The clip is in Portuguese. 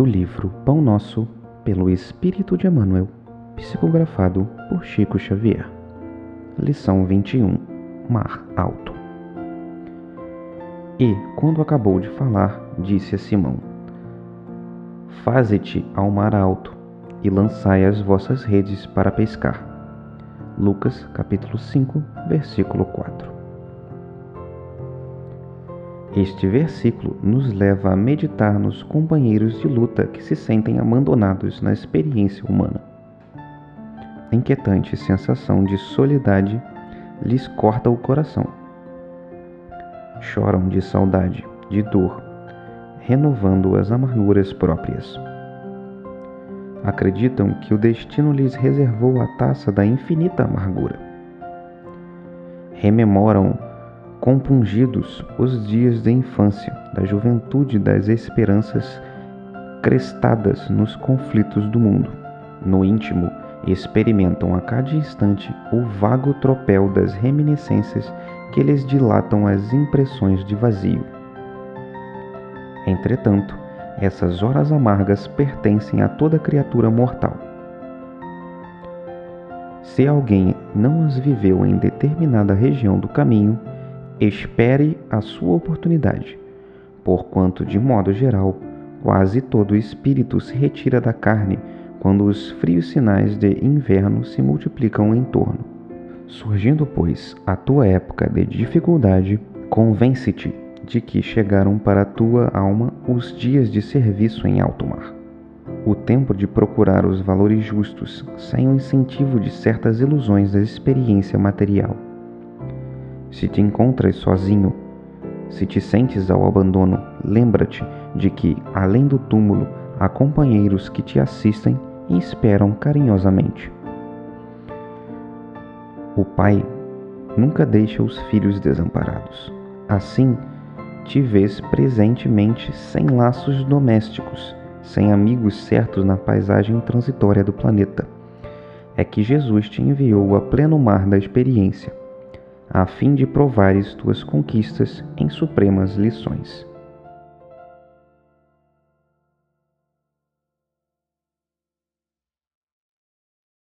do livro Pão Nosso, pelo Espírito de Emmanuel, psicografado por Chico Xavier. Lição 21 Mar Alto. E, quando acabou de falar, disse a Simão: Faze-te ao mar alto e lançai as vossas redes para pescar. Lucas capítulo 5, versículo 4. Este versículo nos leva a meditar nos companheiros de luta que se sentem abandonados na experiência humana. A inquietante sensação de solidade lhes corta o coração. Choram de saudade, de dor, renovando as amarguras próprias. Acreditam que o destino lhes reservou a taça da infinita amargura. Rememoram compungidos os dias da infância, da juventude das esperanças crestadas nos conflitos do mundo. No íntimo, experimentam a cada instante o vago tropel das reminiscências que lhes dilatam as impressões de vazio. Entretanto, essas horas amargas pertencem a toda criatura mortal. Se alguém não as viveu em determinada região do caminho, espere a sua oportunidade, porquanto, de modo geral, quase todo espírito se retira da carne quando os frios sinais de inverno se multiplicam em torno. Surgindo, pois, a tua época de dificuldade, convence-te de que chegaram para a tua alma os dias de serviço em alto mar. O tempo de procurar os valores justos, sem o incentivo de certas ilusões da experiência material se te encontras sozinho, se te sentes ao abandono, lembra-te de que, além do túmulo, há companheiros que te assistem e esperam carinhosamente. O pai nunca deixa os filhos desamparados. Assim, te vês presentemente sem laços domésticos, sem amigos certos na paisagem transitória do planeta. É que Jesus te enviou a pleno mar da experiência a fim de provares tuas conquistas em supremas lições.